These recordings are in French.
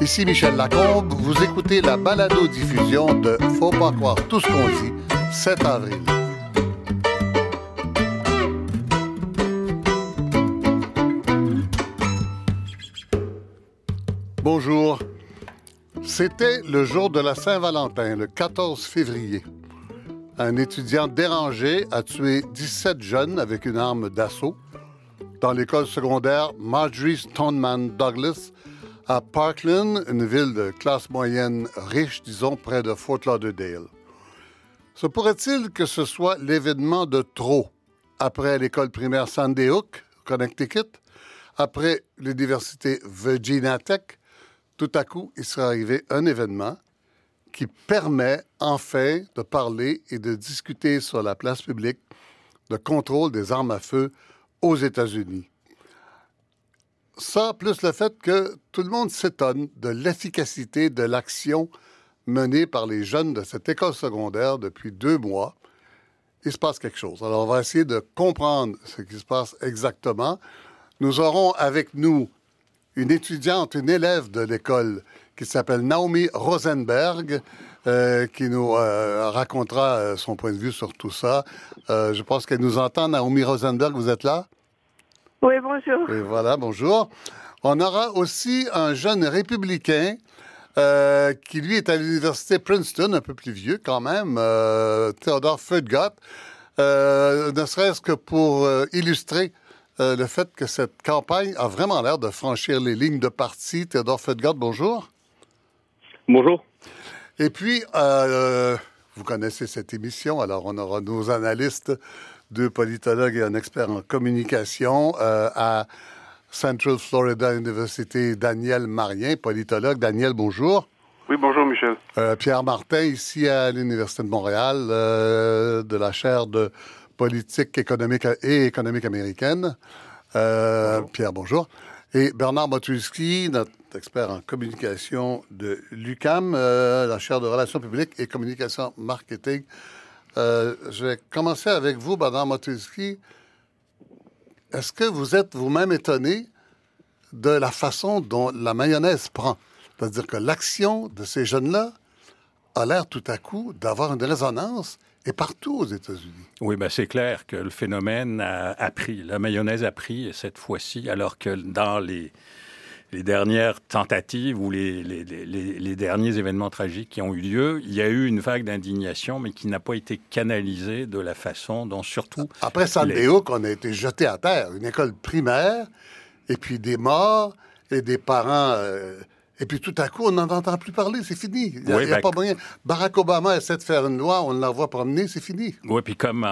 Ici Michel Lacombe, vous écoutez la balado-diffusion de Faut pas croire tout ce qu'on dit, 7 avril. Bonjour. C'était le jour de la Saint-Valentin, le 14 février. Un étudiant dérangé a tué 17 jeunes avec une arme d'assaut dans l'école secondaire Marjorie Stoneman Douglas à Parkland, une ville de classe moyenne riche, disons, près de Fort Lauderdale. Se pourrait-il que ce soit l'événement de trop? Après l'école primaire Sandy Hook, Connecticut, après l'université Virginia Tech, tout à coup, il serait arrivé un événement qui permet enfin de parler et de discuter sur la place publique de contrôle des armes à feu aux États-Unis. Ça, plus le fait que tout le monde s'étonne de l'efficacité de l'action menée par les jeunes de cette école secondaire depuis deux mois, il se passe quelque chose. Alors, on va essayer de comprendre ce qui se passe exactement. Nous aurons avec nous une étudiante, une élève de l'école qui s'appelle Naomi Rosenberg, euh, qui nous euh, racontera euh, son point de vue sur tout ça. je pense qu'elle nous entend. Naomi Rosenberg, vous êtes là? Oui, bonjour. Oui, voilà, bonjour. On aura aussi un jeune républicain qui, lui, est à l'université Princeton, un peu plus vieux quand même, Theodore Fudgott, ne serait-ce que pour illustrer euh, le fait que cette campagne a vraiment l'air de franchir les lignes de parti. Théodore Fedgard, bonjour. Bonjour. Et puis, euh, vous connaissez cette émission, alors on aura nos analystes, deux politologues et un expert en communication euh, à Central Florida University, Daniel Marien, politologue. Daniel, bonjour. Oui, bonjour Michel. Pierre Martin, ici à l'Université de Montréal, de la chaire de politique économique et économique américaine. Euh, Pierre, bonjour. Et Bernard Motulski, notre expert en communication de l'UCAM, euh, la chaire de relations publiques et communication marketing. Euh, je vais commencer avec vous, Bernard Motulski. Est-ce que vous êtes vous-même étonné de la façon dont la mayonnaise prend? C'est-à-dire que l'action de ces jeunes-là a l'air tout à coup d'avoir une résonance et partout aux États-Unis. Oui, ben c'est clair que le phénomène a, pris. La mayonnaise a pris cette fois-ci, alors que dans les, les dernières tentatives ou les, les, les, derniers événements tragiques qui ont eu lieu, il y a eu une vague d'indignation, mais qui n'a pas été canalisée de la façon dont surtout... Après Hook, on a été jeté à terre. Une école primaire, et puis des morts, et des parents... Euh, et puis tout à coup, on n'en entend plus parler, c'est fini. Il n'y a, ben, pas moyen. Barack Obama essaie de faire une loi, on l'envoie promener, c'est fini. Oui, puis comme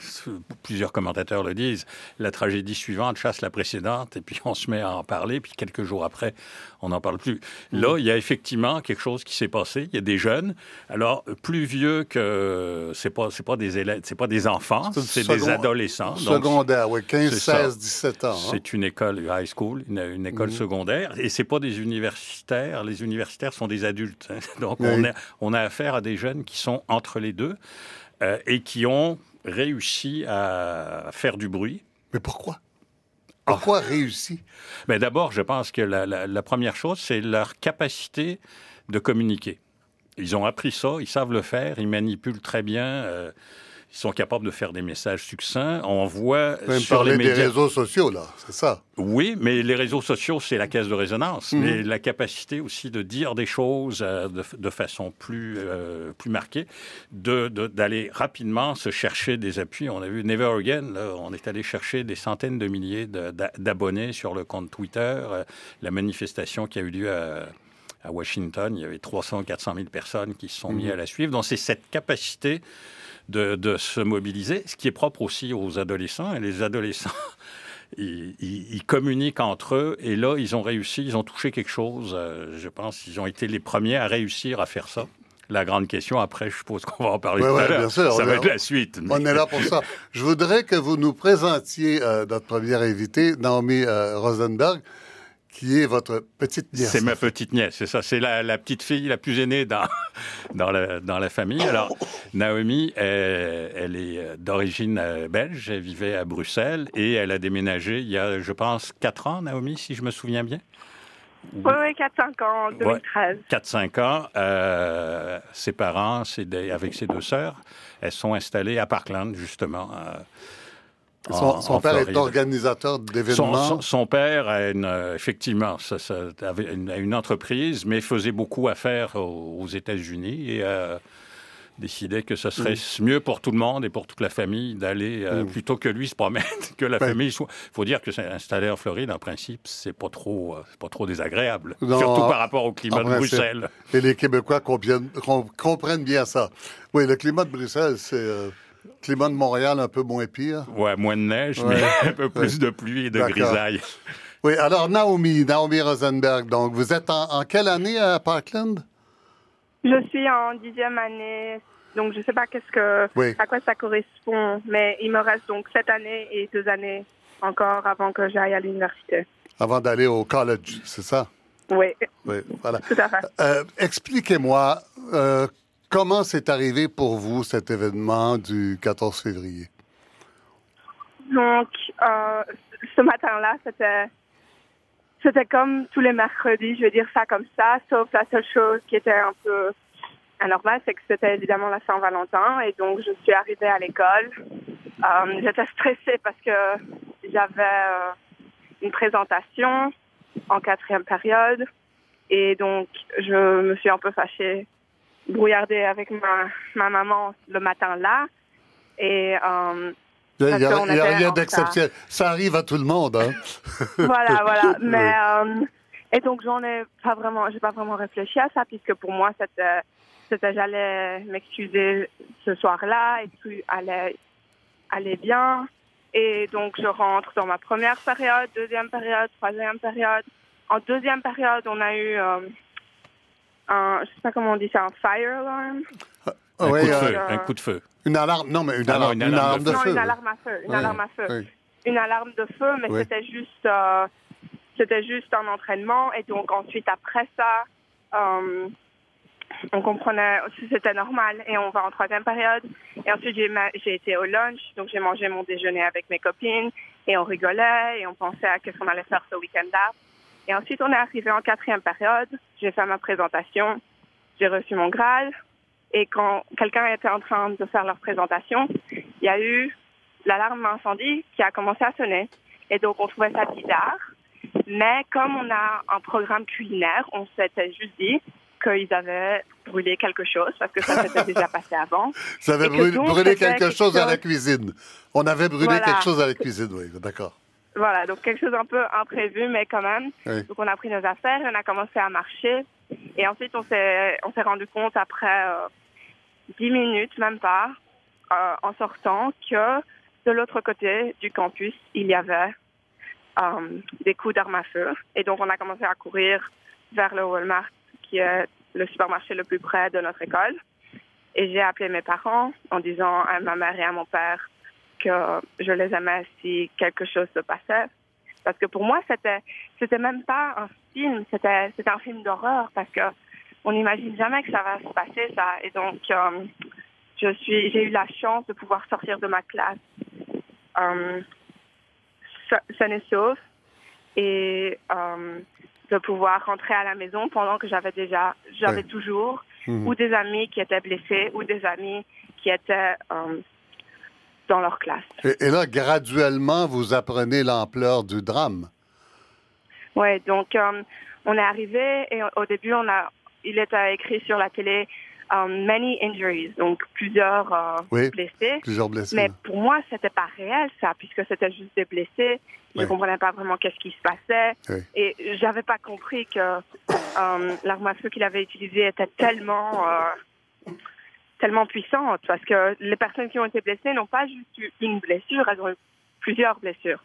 plusieurs commentateurs le disent, la tragédie suivante chasse la précédente, et puis on se met à en parler, puis quelques jours après, on n'en parle plus. Là, il y a effectivement quelque chose qui s'est passé. Il y a des jeunes, alors plus vieux que c'est pas c'est pas des élèves, c'est pas des enfants, c'est des adolescents. Secondaire, oui, 15, 16, 17 ans. Hein. C'est une école high school, une, école mhm. secondaire, et c'est pas des universitaires. Les universitaires sont des adultes, hein. donc on a on a affaire à des jeunes qui sont entre les deux euh, et qui ont réussi à faire du bruit. Mais pourquoi? Pourquoi réussi? Mais D'abord, je pense que la, première chose, c'est leur capacité de communiquer. Ils ont appris ça, ils savent le faire, ils manipulent très bien. Euh, ils sont capables de faire des messages succincts. On voit Même sur les médias... des réseaux sociaux, là, c'est ça. Oui, mais les réseaux sociaux, c'est la caisse de résonance. Mhm. Mais la capacité aussi de dire des choses euh, de, façon plus, euh, plus marquée, d'aller de, d'aller rapidement se chercher des appuis. On a vu Never Again, on est allé chercher des centaines de milliers d'abonnés sur le compte Twitter. Euh, la manifestation qui a eu lieu à à Washington, il y avait 300, 400 000 personnes qui se sont mis mhm. à la suivre. Donc, c'est cette capacité de, se mobiliser, ce qui est propre aussi aux adolescents. Et les adolescents, ils, communiquent entre eux. Et là, ils ont réussi, ils ont touché quelque chose. Euh, je pense qu'ils ont été les premiers à réussir à faire ça. La grande question, après, je suppose qu'on va en parler tout à l'heure. Ça va être la suite. On est là pour ça. Je voudrais que vous nous présentiez euh, notre première invitée, Naomi euh, Rosenberg, qui est votre petite nièce. C'est ma petite nièce, c'est ça. C'est la, la, petite fille la plus aînée dans, dans, la, dans la famille. Alors, Naomi, elle, elle est d'origine belge, elle vivait à Bruxelles et elle a déménagé il y a, je pense, 4 ans, Naomi, si je me souviens bien. Oui, oui, 4-5 ans, en 2013. Ouais, 4-5 ans. Euh, ses parents, des, avec ses deux sœurs, elles sont installées à Parkland, justement. Euh, son, père est organisateur d'événements. Son, son, son, père a une, effectivement ça, ça, avait une, une, entreprise, mais faisait beaucoup affaire aux, aux États-Unis et euh, décidait que ce serait mmh. mieux pour tout le monde et pour toute la famille d'aller euh, mmh. plutôt que lui se promettre que la ben. famille soit. Il faut dire que s'installer en Floride, en principe, c'est pas trop, euh, pas trop désagréable, non, surtout par rapport au climat de Bruxelles. Et les Québécois comprennent, comprennent, bien ça. Oui, le climat de Bruxelles, c'est. Climat de Montréal un peu moins pire. Ouais, moins de neige, ouais. mais un peu plus ouais. de pluie et de grisaille. Oui, alors Naomi, Naomi Rosenberg, donc vous êtes en, en quelle année à Parkland? Je suis en dixième année, donc je ne sais pas qu'est-ce que, oui. à quoi ça correspond, mais il me reste donc sept années et deux années encore avant que j'aille à l'université. Avant d'aller au college, c'est ça? Oui. Oui, voilà. Tout à fait. Euh, Expliquez-moi euh, comment c'est arrivé pour vous cet événement du 14 février? Donc, euh, ce matin-là, c'était c'était comme tous les mercredis, je vais dire ça comme ça, sauf la seule chose qui était un peu anormale, c'est que c'était évidemment la Saint-Valentin et donc je suis arrivée à l'école. Euh, J'étais stressée parce que j'avais euh, une présentation en quatrième période et donc je me suis un peu fâchée, brouillardée avec ma, ma maman le matin là et euh, il n'y a, rien d'exceptionnel. Ça arrive à tout le monde. Hein? voilà, voilà. Mais, oui. euh, et donc, j'en ai pas vraiment, j'ai pas vraiment réfléchi à ça, puisque pour moi, c'était, c'était j'allais m'excuser ce soir-là et tout allait, allait bien. Et donc, je rentre dans ma première période, deuxième période, troisième période. En deuxième période, on a eu euh, un, je sais pas comment on dit ça, un fire alarm? Un, ouais, coup de euh, feu, un coup de feu. Une alarme, non, mais une, Ah non, alarme, une une alarme alarme de de non, feu. une alarme à feu, une Ouais, alarme à feu. Une alarme de feu, mais c'était juste, euh, c'était juste un entraînement. Et donc ensuite, après ça, euh, on comprenait si c'était normal. Et on va en troisième période. Et ensuite, j'ai, été au lunch, donc j'ai mangé mon déjeuner avec mes copines. Et on rigolait et on pensait à qu'est-ce qu'on allait faire ce week-end-là. Et ensuite, on est arrivé en quatrième période. J'ai fait ma présentation. J'ai reçu mon Graal. Et quand quelqu'un était en train de faire leur présentation, il y a eu l'alarme incendie qui a commencé à sonner. Et donc, on trouvait ça bizarre. Mais comme on a un programme culinaire, on s'était juste dit qu'ils avaient brûlé quelque chose parce que ça s'était déjà passé avant. Ça avait que brûlé, donc, brûlé c'était quelque chose à la cuisine. On avait brûlé Voilà. quelque chose à la cuisine, oui, d'accord. Voilà, donc quelque chose un peu imprévu, mais quand même. Oui. Donc on a pris nos affaires, on a commencé à marcher. Et ensuite, on s'est, on s'est rendu compte après euh, 10 minutes, même pas, euh, en sortant, que de l'autre côté du campus, il y avait euh, des coups d'armes à feu. Et donc on a commencé à courir vers le Walmart, qui est le supermarché le plus près de notre école. Et j'ai appelé mes parents en disant à ma mère et à mon père que je les aimais si quelque chose se passait. Parce que pour moi, c'était, c'était même pas un film, c'était, c'était un film d'horreur parce que on n'imagine jamais que ça va se passer, ça. Et donc, euh, je suis, j'ai eu la chance de pouvoir sortir de ma classe, euh, sa- saine et sauf, et euh, de pouvoir rentrer à la maison pendant que j'avais déjà, j'avais Ouais. toujours Mhm. ou des amis qui étaient blessés ou des amis qui étaient euh, dans leur classe. Et, et là, graduellement, vous apprenez l'ampleur du drame. Ouais, donc euh, on est arrivé et au début on a, il était écrit sur la télé um, many injuries, donc plusieurs euh, Oui. blessés. Plusieurs blessés. Mais pour moi, c'était pas réel ça, puisque c'était juste des blessés. Je Oui. comprenais pas vraiment qu'est-ce qui se passait Oui. et j'avais pas compris que euh, l'arme à feu qu'il avait utilisée était tellement euh, tellement puissante parce que les personnes qui ont été blessées n'ont pas juste eu une blessure, elles ont eu plusieurs blessures.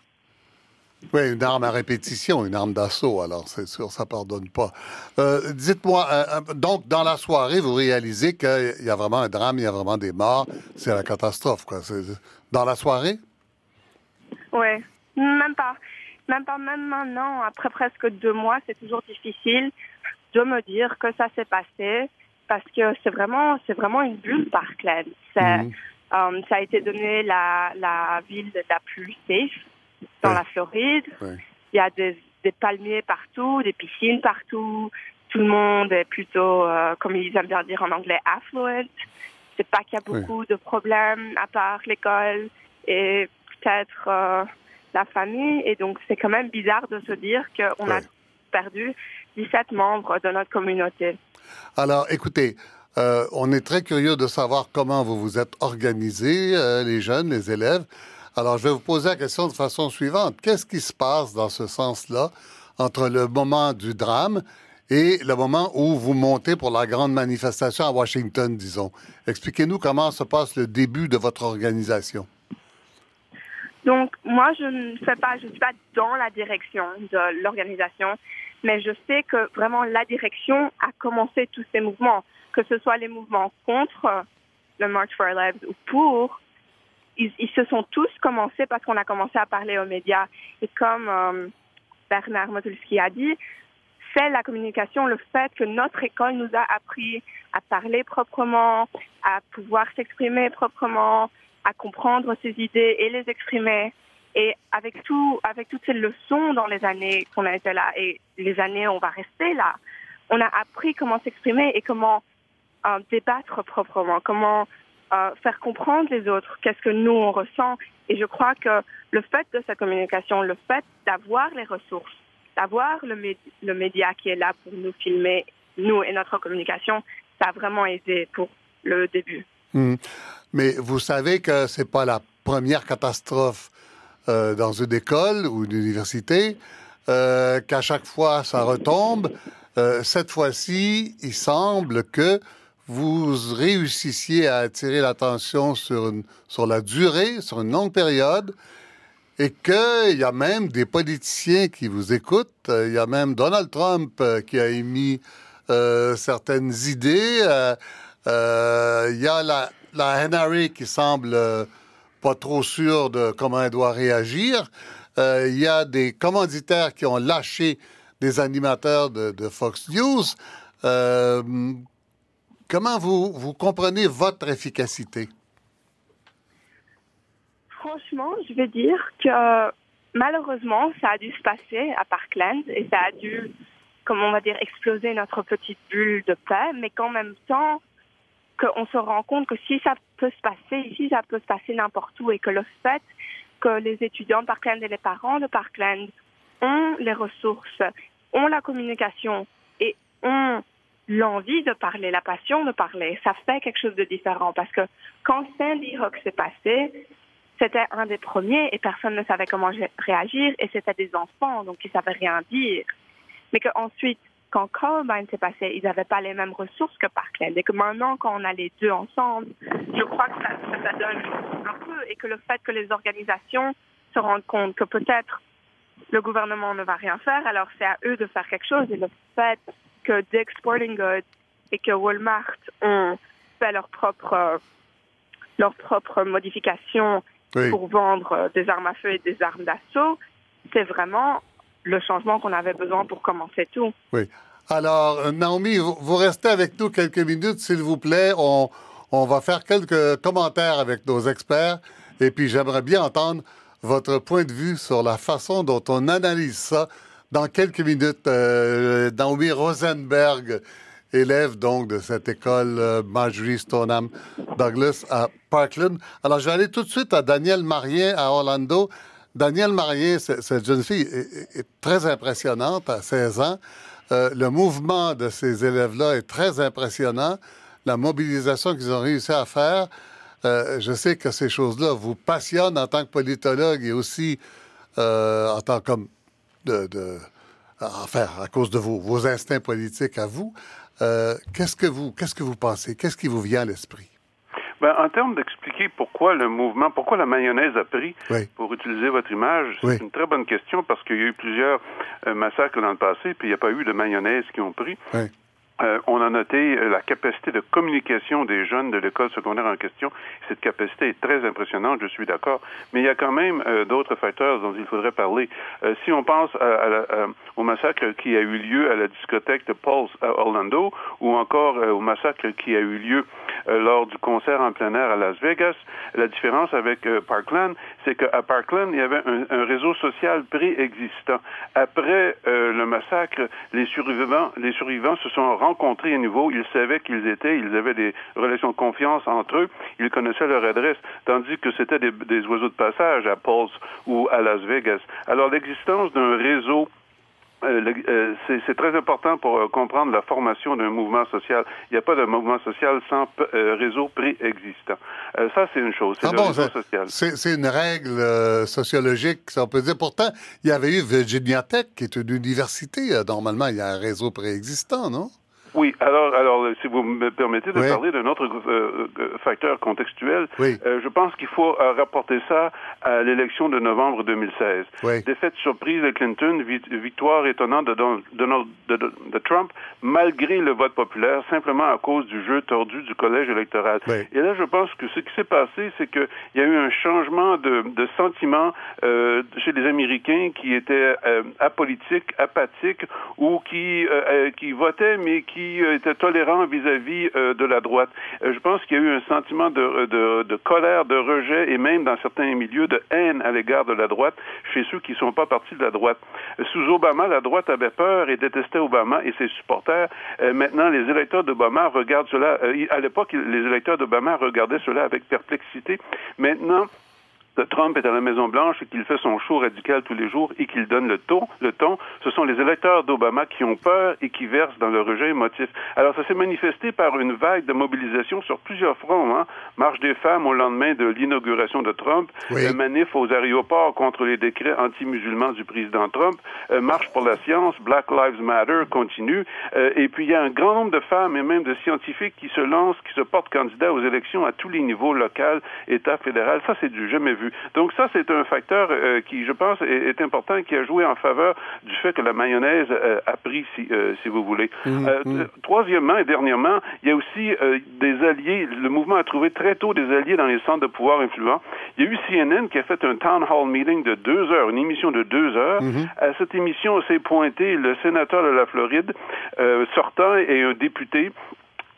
Oui, une arme à répétition, une arme d'assaut, alors c'est sûr, ça pardonne pas. Euh, Dites-moi, euh, euh, donc dans la soirée, vous réalisez qu'il y a vraiment un drame, il y a vraiment des morts, c'est la catastrophe, quoi. Dans la soirée? Ouais, même pas. même pas même maintenant, après presque deux mois, c'est toujours difficile de me dire que ça s'est passé parce que c'est vraiment, c'est vraiment une bulle Parkland. C'est, Mhm. euh, ça a été donné la, la ville la plus safe dans Ouais. la Floride. Ouais. Il y a des, des palmiers partout, des piscines partout. Tout le monde est plutôt, euh, comme ils aiment bien dire en anglais, affluent. C'est pas qu'il y a Ouais. beaucoup de problèmes à part l'école et peut-être euh, la famille. Et donc, c'est quand même bizarre de se dire qu'on a perdu 17 membres de notre communauté. Alors, écoutez, euh, on est très curieux de savoir comment vous vous êtes organisés, euh, les jeunes, les élèves. Alors, je vais vous poser la question de façon suivante. Qu'est-ce qui se passe dans ce sens-là entre le moment du drame et le moment où vous montez pour la grande manifestation à Washington, disons? Expliquez-nous comment se passe le début de votre organisation. Donc, moi, je ne fais pas, je suis pas dans la direction de l'organisation, mais je sais que vraiment la direction a commencé tous ces mouvements, que ce soit les mouvements contre le March for Our Lives ou pour, ils, ils se sont tous commencés parce qu'on a commencé à parler aux médias. Et comme euh, Bernard Motulski a dit, c'est la communication, le fait que notre école nous a appris à parler proprement, à pouvoir s'exprimer proprement, à comprendre ses idées et les exprimer. Et avec tout, avec toutes ces leçons dans les années qu'on a été là et les années où on va rester là, on a appris comment s'exprimer et comment euh, débattre proprement, comment euh, faire comprendre les autres, qu'est-ce que nous on ressent. Et je crois que le fait de cette communication, le fait d'avoir les ressources, d'avoir le, mé- le média qui est là pour nous filmer, nous et notre communication, ça a vraiment aidé pour le début. Hmm. Mais vous savez que c'est pas la première catastrophe euh, dans une école ou une université, euh, qu'à chaque fois ça retombe. Euh, cette fois-ci, il semble que vous réussissiez à attirer l'attention sur, sur la durée, sur une longue période, et qu'il y a même des politiciens qui vous écoutent. Il y a même Donald Trump qui a émis certaines idées. Il y a la, la NRA qui semble pas trop sûre de comment elle doit réagir. Euh, Il y a des commanditaires qui ont lâché des animateurs de, de Fox News. Euh, comment vous, vous comprenez votre efficacité? Franchement, je vais dire que malheureusement, ça a dû se passer à Parkland et ça a dû, comme on va dire, exploser notre petite bulle de paix, mais qu'en même temps, qu'on se rend compte que si ça se passer ici, ça peut se passer n'importe où. Et que le fait que les étudiants Parkland et les parents de Parkland ont les ressources, ont la communication et ont l'envie de parler, la passion de parler, ça fait quelque chose de différent. Parce que quand Sandy Hook s'est passé, c'était un des premiers et personne ne savait comment réagir. Et c'était des enfants, donc ils savaient rien dire. Mais qu'ensuite, quand Columbine s'est passé, ils n'avaient pas les mêmes ressources que Parkland. Et que maintenant, quand on a les deux ensemble, je crois que ça, ça, ça donne un peu. Et que le fait que les organisations se rendent compte que peut-être le gouvernement ne va rien faire, alors c'est à eux de faire quelque chose. Et le fait que Dick's Sporting Goods et que Walmart ont fait leur propre, euh, leur propre modification Oui. pour vendre euh, des armes à feu et des armes d'assaut, c'est vraiment le changement qu'on avait besoin pour commencer tout. Oui. Alors, euh, Naomi, vous, restez avec nous quelques minutes, s'il vous plaît. On, on va faire quelques commentaires avec nos experts. Et puis, j'aimerais bien entendre votre point de vue sur la façon dont on analyse ça dans quelques minutes. Euh, Naomi Rosenberg, élève donc de cette école euh, Marjorie Stoneham Douglas à Parkland. Alors, je vais aller tout de suite à Daniel Marien à Orlando. Daniel Marien, c'est- cette jeune fille est, très impressionnante à 16 ans. Euh, le mouvement de ces élèves-là est très impressionnant. La mobilisation qu'ils ont réussi à faire, euh, je sais que ces choses-là vous passionnent en tant que politologue et aussi euh, en tant que de, enfin, à cause de vos, vos instincts politiques à vous. Qu'est-ce que vous qu'est-ce que vous pensez? Qu'est-ce qui vous vient à l'esprit? Ben, en termes d'expliquer pourquoi le mouvement, pourquoi la mayonnaise a pris, Oui. pour utiliser votre image, Oui. c'est une très bonne question parce qu'il y a eu plusieurs euh, massacres dans le passé, puis il n'y a pas eu de mayonnaise qui ont pris. Oui. Euh, on a noté euh, la capacité de communication des jeunes de l'école secondaire en question. Cette capacité est très impressionnante, je suis d'accord. Mais il y a quand même euh, d'autres facteurs dont il faudrait parler. si on pense au massacre qui a eu lieu à la discothèque de Pulse à Orlando, ou encore au massacre qui a eu lieu lors du concert en plein air à Las Vegas, la différence avec Parkland, c'est qu'à Parkland, il y avait un, réseau social préexistant. Après le massacre, les survivants, les survivants se sont rencontrés à nouveau, ils savaient qu'ils étaient, ils avaient des relations de confiance entre eux, ils connaissaient leur adresse, tandis que c'était des, oiseaux de passage à Pulse ou à Las Vegas. Alors l'existence d'un réseau euh, euh, c'est très important pour euh, comprendre la formation d'un mouvement social. Il n'y a pas de mouvement social sans réseau préexistant. ça, c'est une chose. C'est ah. C'est une règle sociologique, on peut dire. Pourtant, il y avait eu Virginia Tech, qui est une université. Normalement, il y a un réseau préexistant, non? Oui, alors, alors si vous me permettez de parler d'un autre euh, euh, facteur contextuel, euh, je pense qu'il faut rapporter ça à l'élection de novembre 2016. Défaite surprise de Clinton, victoire étonnante de, Donald, de, Trump, malgré le vote populaire, simplement à cause du jeu tordu du collège électoral. Et là, je pense que ce qui s'est passé, c'est qu'il y a eu un changement de, de sentiment chez les Américains qui étaient apolitiques, apathiques, ou qui, qui votaient, mais qui euh, était tolérant vis-à-vis euh, de la droite. Euh, je pense qu'il y a eu un sentiment de, de, de, colère, de rejet et même dans certains milieux de haine à l'égard de la droite chez ceux qui ne sont pas partis de la droite. Sous Obama, la droite avait peur et détestait Obama et ses supporters. maintenant, les électeurs d'Obama regardent cela. à l'époque, les électeurs d'Obama regardaient cela avec perplexité. Maintenant, Trump est à la Maison-Blanche et qu'il fait son show radical tous les jours et qu'il donne le ton, le ton, ce sont les électeurs d'Obama qui ont peur et qui versent dans le rejet émotif. Alors, ça s'est manifesté par une vague de mobilisation sur plusieurs fronts. Hein. Marche des femmes au lendemain de l'inauguration de Trump, oui. manif aux aéroports contre les décrets anti-musulmans du président Trump, euh, marche pour la science, Black Lives Matter continue, euh, et puis il y a un grand nombre de femmes et même de scientifiques qui se lancent, qui se portent candidats aux élections à tous les niveaux, local, État, fédéral. Ça, c'est du jamais vu. Donc ça, c'est un facteur euh, qui, je pense, est, important et qui a joué en faveur du fait que la mayonnaise euh, a pris, si, euh, si vous voulez. Mmh, mmh. Troisièmement et dernièrement, il y a aussi des alliés. Le mouvement a trouvé très tôt des alliés dans les centres de pouvoir influents. Il y a eu CNN qui a fait un town hall meeting de deux heures, une émission de deux heures. Mmh. À cette émission s'est pointé le sénateur de la Floride sortant et un député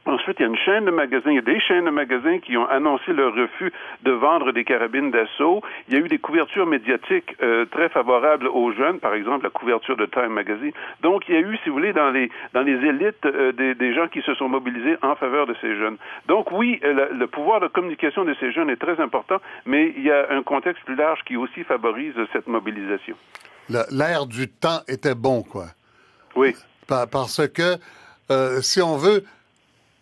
Ensuite, il y a une chaîne de magasins, il y a des chaînes de magasins qui ont annoncé leur refus de vendre des carabines d'assaut. Il y a eu des couvertures médiatiques euh, très favorables aux jeunes, par exemple la couverture de Time Magazine. Donc, il y a eu, si vous voulez, dans les dans les élites euh, des, des, gens qui se sont mobilisés en faveur de ces jeunes. Donc, oui, euh, le, le, pouvoir de communication de ces jeunes est très important, mais il y a un contexte plus large qui aussi favorise cette mobilisation. L'air du temps était bon, quoi. Oui. Parce que, si on veut,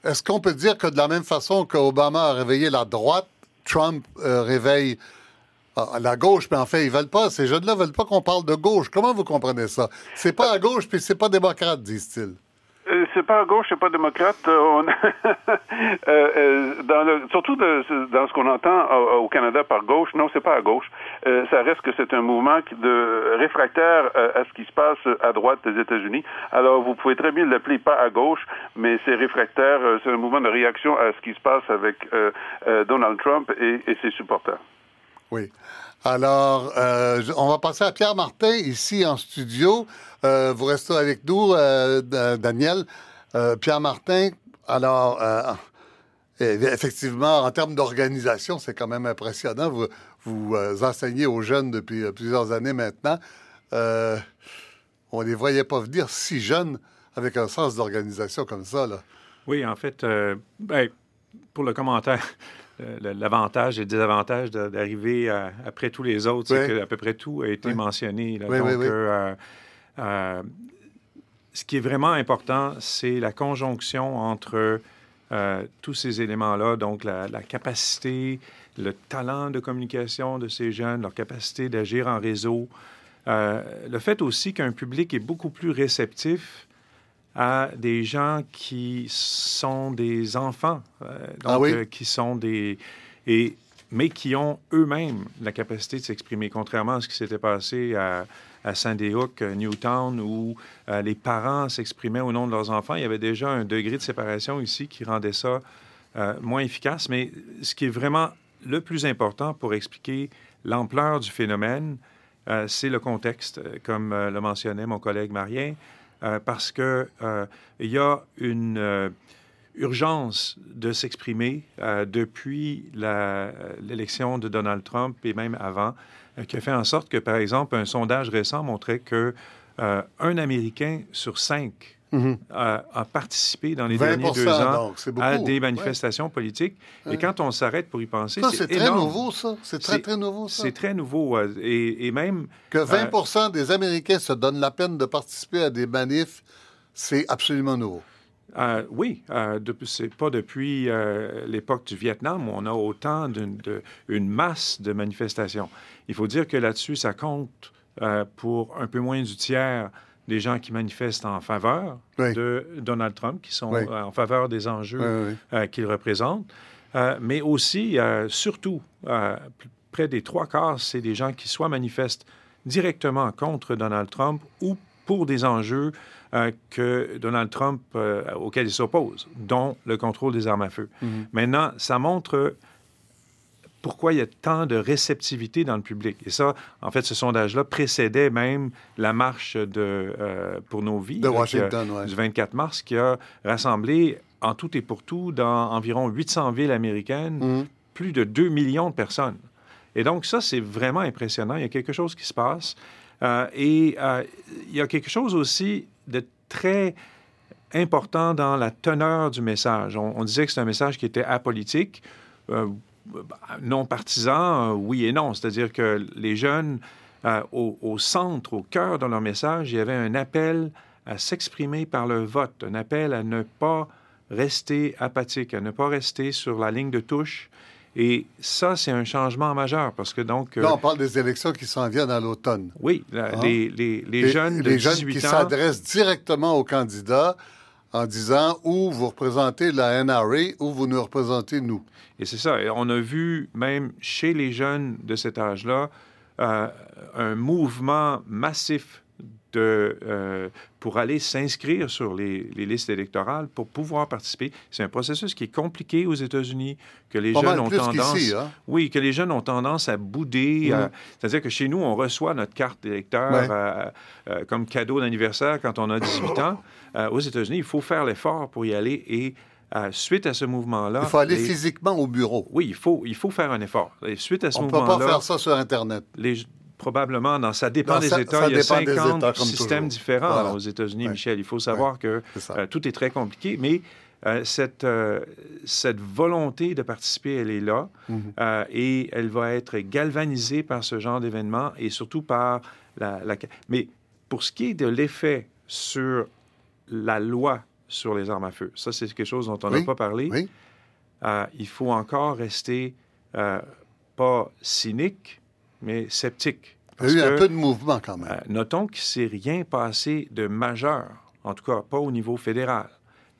est-ce qu'on peut dire que de la même façon qu'Obama a réveillé la droite, Trump euh, réveille ah, la gauche, mais en fait, ils veulent pas, ces jeunes-là veulent pas qu'on parle de gauche. Comment vous comprenez ça? C'est pas à gauche, puis c'est pas démocrate, disent-ils. Euh, pas à gauche, c'est pas démocrate. Euh, euh, le, surtout dans ce qu'on entend au, Canada par gauche, non, c'est pas à gauche. ça reste que c'est un mouvement de réfractaire à ce qui se passe à droite des États-Unis. Alors, vous pouvez très bien l'appeler pas à gauche, mais c'est réfractaire. c'est un mouvement de réaction à ce qui se passe avec Donald Trump et, et ses supporters. Oui. Alors, euh, on va passer à Pierre Martin ici en studio. Euh, vous restez avec nous, euh, Daniel. Pierre Martin, alors, effectivement, en termes d'organisation, c'est quand même impressionnant. Vous, vous enseignez aux jeunes depuis plusieurs années maintenant. on ne les voyait pas venir si jeunes avec un sens d'organisation comme ça. Là. Oui, en fait, ben, pour le commentaire, l'avantage et le désavantage d'arriver après tous les autres, c'est qu'à peu près tout a été mentionné. Donc, euh, euh, ce qui est vraiment important, c'est la conjonction entre euh, tous ces éléments-là, donc la, capacité, le talent de communication de ces jeunes, leur capacité d'agir en réseau, le fait aussi qu'un public est beaucoup plus réceptif à des gens qui sont des enfants, euh, ah euh, qui sont des... Et, mais qui ont eux-mêmes la capacité de s'exprimer, contrairement à ce qui s'était passé à, à Sandy Hook, Newtown, où les parents s'exprimaient au nom de leurs enfants. Il y avait déjà un degré de séparation ici qui rendait ça moins efficace. Mais ce qui est vraiment le plus important pour expliquer l'ampleur du phénomène, c'est le contexte, comme le mentionnait mon collègue Marien. Euh, parce qu'il euh, y a une euh, urgence de s'exprimer depuis l'élection de Donald Trump et même avant, qui a fait en sorte que, par exemple, un sondage récent montrait que un Américain sur cinq Mhm. a, participé dans les derniers deux ans à des manifestations politiques. Et quand on s'arrête pour y penser, c'est très nouveau, ça. C'est très, très nouveau, ça. C'est très nouveau. Et, même... Que 20% euh, des Américains se donnent la peine de participer à des manifs, c'est absolument nouveau. Euh, oui, euh, c'est pas depuis euh, l'époque du Vietnam où on a autant d'une une masse de manifestations. Il faut dire que là-dessus, ça compte pour un peu moins du tiers des gens qui manifestent en faveur de Donald Trump, qui sont euh, en faveur des enjeux euh, qu'il représente, euh, mais aussi, surtout, près des trois quarts, c'est des gens qui soit manifestent directement contre Donald Trump ou pour des enjeux que Donald Trump, auxquels il s'oppose, dont le contrôle des armes à feu. Mm-hmm. Maintenant, ça montre pourquoi il y a tant de réceptivité dans le public. Et ça, en fait, ce sondage-là précédait même la marche de, euh, pour nos vies de Washington, du 24 mars, qui a rassemblé en tout et pour tout dans environ 800 villes américaines mhm. plus de 2 millions de personnes. Et donc ça, c'est vraiment impressionnant. Il y a quelque chose qui se passe. Euh, et euh, il y a quelque chose aussi de très important dans la teneur du message. On, disait que c'est un message qui était apolitique non partisans, euh, oui et non. C'est-à-dire que les jeunes, euh, au, centre, au cœur de leur message, il y avait un appel à s'exprimer par le vote, un appel à ne pas rester apathique, à ne pas rester sur la ligne de touche. Et ça, c'est un changement majeur parce que donc... Euh, Là, on parle des élections qui s'en viennent à l'automne. Oui, hein? les, les, jeunes de les jeunes qui s'adressent directement aux candidats en disant où vous représentez la NRA ou vous nous représentez nous. Et c'est ça. on a vu même chez les jeunes de cet âge-là euh, un mouvement massif de, euh, pour aller s'inscrire sur les, listes électorales pour pouvoir participer. C'est un processus qui est compliqué aux États-Unis, que les jeunes ont tendance, hein? oui, que les jeunes ont tendance à bouder. Mm-hmm. C'est-à-dire que chez nous, on reçoit notre carte d'électeur euh, comme cadeau d'anniversaire quand on a 18 ans. aux États-Unis, il faut faire l'effort pour y aller et suite à ce mouvement-là... Il faut aller physiquement au bureau. Oui, il faut, il faut faire un effort. Et suite à ce mouvement-là... On ne peut pas faire ça sur Internet. Les, probablement, dans, ça dépend des États. il y a 50 systèmes différents aux États-Unis, Michel. Il faut savoir que euh, tout est très compliqué, mais euh, cette, euh, cette volonté de participer, elle est là mhm. et elle va être galvanisée par ce genre d'événement et surtout par la, la... Mais pour ce qui est de l'effet sur la loi sur les armes à feu. Ça, c'est quelque chose dont on n'a pas parlé. Il faut encore rester pas cynique, mais sceptique. Il y a eu un peu de mouvement quand même. Euh, notons qu'il ne s'est rien passé de majeur, en tout cas pas au niveau fédéral.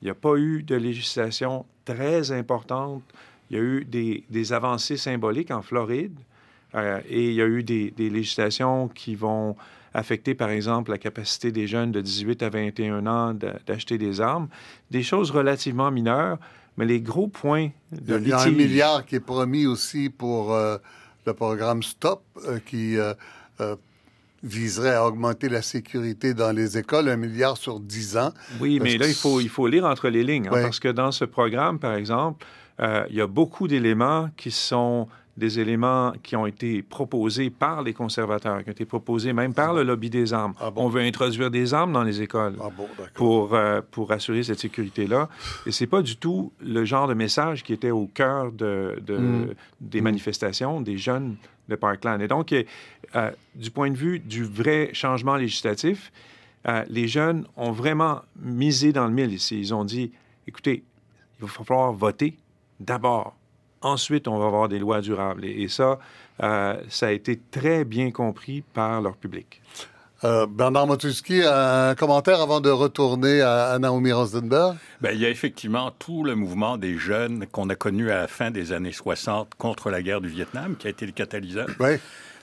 Il n'y a pas eu de législation très importante. Il y a eu des, avancées symboliques en Floride et il y a eu des, des législations qui vont affecter, par exemple, la capacité des jeunes de 18 à 21 ans d'acheter des armes. Des choses relativement mineures, mais les gros points de Il y a un milliard qui est promis aussi pour euh, le programme STOP, euh, qui euh, viserait à augmenter la sécurité dans les écoles, un milliard sur 10 ans. Oui, mais là, il faut, il faut lire entre les lignes, hein, parce que dans ce programme, par exemple, il y a beaucoup d'éléments qui sont des éléments qui ont été proposés par les conservateurs, qui ont été proposés même par le lobby des armes. Ah On veut introduire des armes dans les écoles ah pour, euh, pour assurer cette sécurité-là. Et c'est pas du tout le genre de message qui était au cœur de, mm. des mm. manifestations des jeunes de Parkland. Et donc, euh, du point de vue du vrai changement législatif, euh, les jeunes ont vraiment misé dans le mille ici. Ils ont dit, écoutez, il va falloir voter d'abord Ensuite, on va avoir des lois durables. Et, ça, euh, ça a été très bien compris par leur public. Euh, Bernard Motuski, un commentaire avant de retourner à, Naomi Rosenberg? Bien, il y a effectivement tout le mouvement des jeunes qu'on a connu à la fin des années 60 contre la guerre du Vietnam, qui a été le catalyseur. Oui.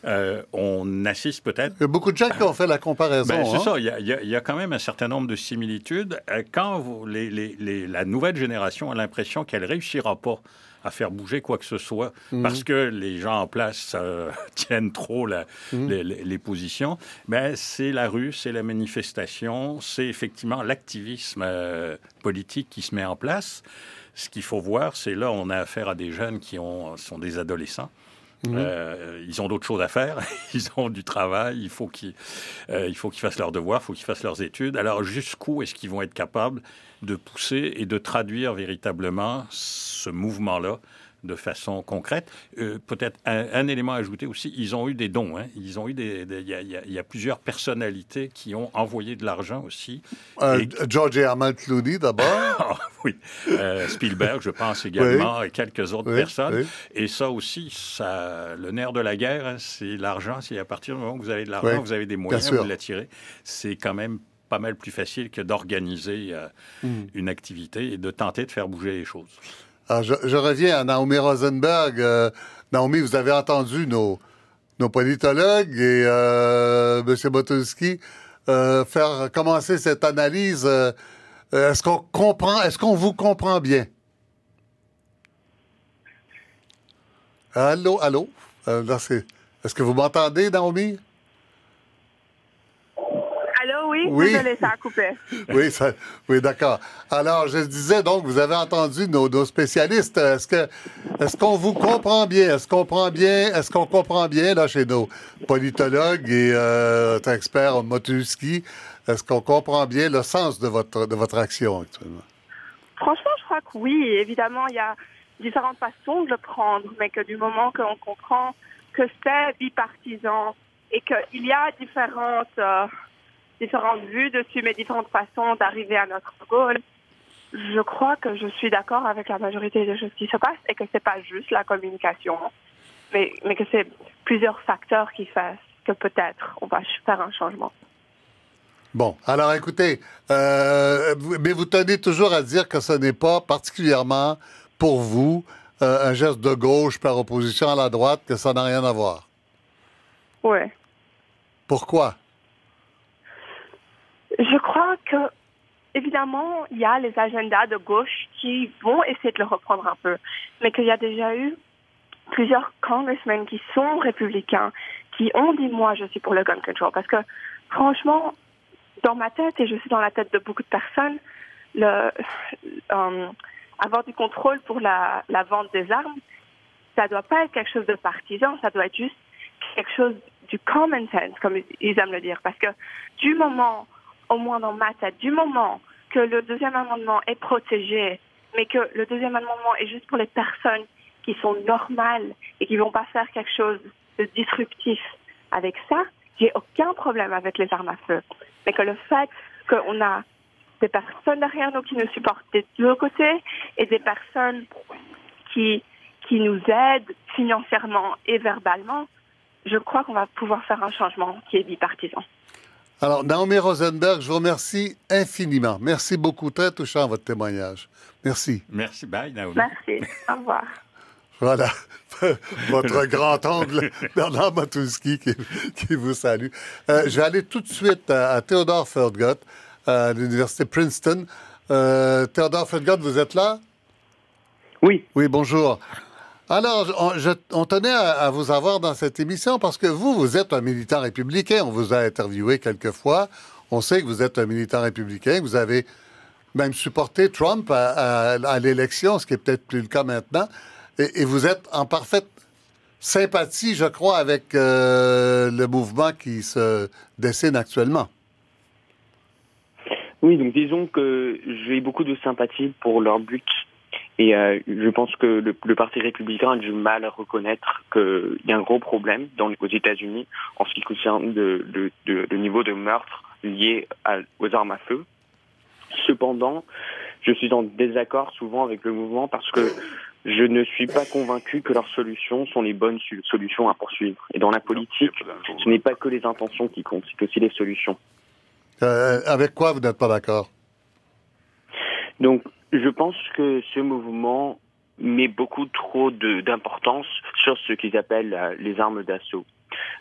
Euh, on assiste peut-être... Il y a beaucoup de gens qui ont fait la comparaison. Ben, c'est hein. ça, il y, a, quand même un certain nombre de similitudes. Euh, quand vous, la nouvelle génération a l'impression qu'elle réussira pas à faire bouger quoi que ce soit mhm. parce que les gens en place tiennent trop la, mhm. les, positions. Mais c'est la rue, c'est la manifestation, c'est effectivement l'activisme politique qui se met en place. Ce qu'il faut voir, c'est là, on a affaire à des jeunes qui ont, sont des adolescents. Euh, ils ont d'autres choses à faire, ils ont du travail, il faut qu'ils euh, faut qu'ils fassent leurs devoirs, il faut qu'ils fassent leurs études. Alors jusqu'où est-ce qu'ils vont être capables de pousser et de traduire véritablement ce mouvement-là de façon concrète. Euh, peut-être un, élément à ajouter aussi, ils ont eu des dons. Hein. Ils ont eu des. Il y, a plusieurs personnalités qui ont envoyé de l'argent aussi. Euh, George Herman Clooney d'abord. Ah, oui. Euh, Spielberg, je pense également, et quelques autres personnes. Et ça aussi, ça, le nerf de la guerre, hein, c'est l'argent. C'est à partir du moment où vous avez de l'argent, vous avez des moyens, vous l'attirez. C'est quand même pas mal plus facile que d'organiser hmm. une activité et de tenter de faire bouger les choses. Je, reviens à Naomi Rosenberg. Euh, Naomi, vous avez entendu nos, nos politologues et euh, M. Botulski euh, faire commencer cette analyse. Euh, est-ce qu'on comprend, est-ce qu'on vous comprend bien? Allô, allô? est-ce que vous m'entendez, Naomi? Oui, désolé, ça a coupé. oui, oui d'accord. Alors, je disais donc, vous avez entendu nos, spécialistes. Est-ce que, est-ce qu'on vous comprend bien? Est-ce qu'on comprend bien Est-ce qu'on comprend bien là chez nos politologues et euh, experts Motuski Est-ce qu'on comprend bien le sens de votre de votre action actuellement? Franchement, je crois que oui. Évidemment, il y a différentes façons de le prendre, mais que du moment qu'on comprend que c'est bipartisan et qu'il y a différentes euh, différentes vues dessus, mais différentes façons d'arriver à notre goal. Je crois que je suis d'accord avec la majorité des choses qui se passent et que c'est pas juste la communication, mais, mais que c'est plusieurs facteurs qui fassent que peut-être on va faire un changement. Bon, alors écoutez, euh, mais vous tenez toujours à dire que ce n'est pas particulièrement pour vous euh, un geste de gauche par opposition à la droite, que ça n'a rien à voir. Oui. Pourquoi? Je crois que, évidemment, il y a les agendas de gauche qui vont essayer de le reprendre un peu, mais qu'il y a déjà eu plusieurs congressmen qui sont républicains, qui ont dit moi je suis pour le gun control, parce que franchement, dans ma tête et je suis dans la tête de beaucoup de personnes, euh, avoir du contrôle pour la, la vente des armes, ça doit pas être quelque chose de partisan, ça doit être juste quelque chose du common sense, comme ils aiment le dire, parce que du moment au moins dans ma tête, du moment que le deuxième amendement est protégé, mais que le deuxième amendement est juste pour les personnes qui sont normales et qui vont pas faire quelque chose de disruptif avec ça, j'ai aucun problème avec les armes à feu. Mais que le fait qu'on a des personnes derrière nous qui nous supportent des deux côtés et des personnes qui, qui nous aident financièrement et verbalement, je crois qu'on va pouvoir faire un changement qui est bipartisan. Alors, Naomi Rosenberg, je vous remercie infiniment. Merci beaucoup. Très touchant, votre témoignage. Merci. Merci. Bye, Naomi. Merci. Au revoir. Voilà, votre grand oncle Bernard Matulski qui, qui, vous salue. Euh, je vais aller tout de suite à, Théodore Feldgott, à l'Université Princeton. Euh, Théodore Feldgott, vous êtes là? Oui. Oui, bonjour. Alors, on, tenait à, vous avoir dans cette émission parce que vous, vous êtes un militant républicain. On vous a interviewé quelques fois. On sait que vous êtes un militant républicain, vous avez même supporté Trump à, l'élection, ce qui est peut-être plus le cas maintenant. Et, vous êtes en parfaite sympathie, je crois, avec euh, le mouvement qui se dessine actuellement. Oui, donc disons que j'ai beaucoup de sympathie pour leur but et euh, je pense que le, Parti républicain a du mal à reconnaître qu'il y a un gros problème dans, aux États-Unis en ce qui concerne le, niveau de meurtre lié aux armes à feu. Cependant, je suis en désaccord souvent avec le mouvement parce que je ne suis pas convaincu que leurs solutions sont les bonnes solutions à poursuivre. Et dans la politique, ce n'est pas que les intentions qui comptent, c'est aussi les solutions. Euh, avec quoi vous n'êtes pas d'accord? Donc, je pense que ce mouvement met beaucoup trop d'importance sur ce qu'ils appellent euh, les armes d'assaut.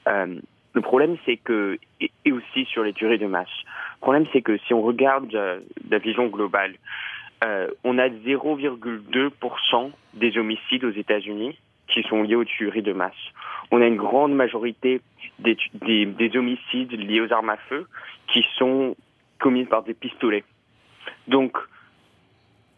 le problème, c'est que, et aussi sur les tueries de masse, le problème, c'est que si on regarde la vision globale, on a 0,2% des homicides aux États-Unis qui sont liés aux tueries de masse. On a une grande majorité des, des, homicides liés aux armes à feu qui sont commis par des pistolets. Donc,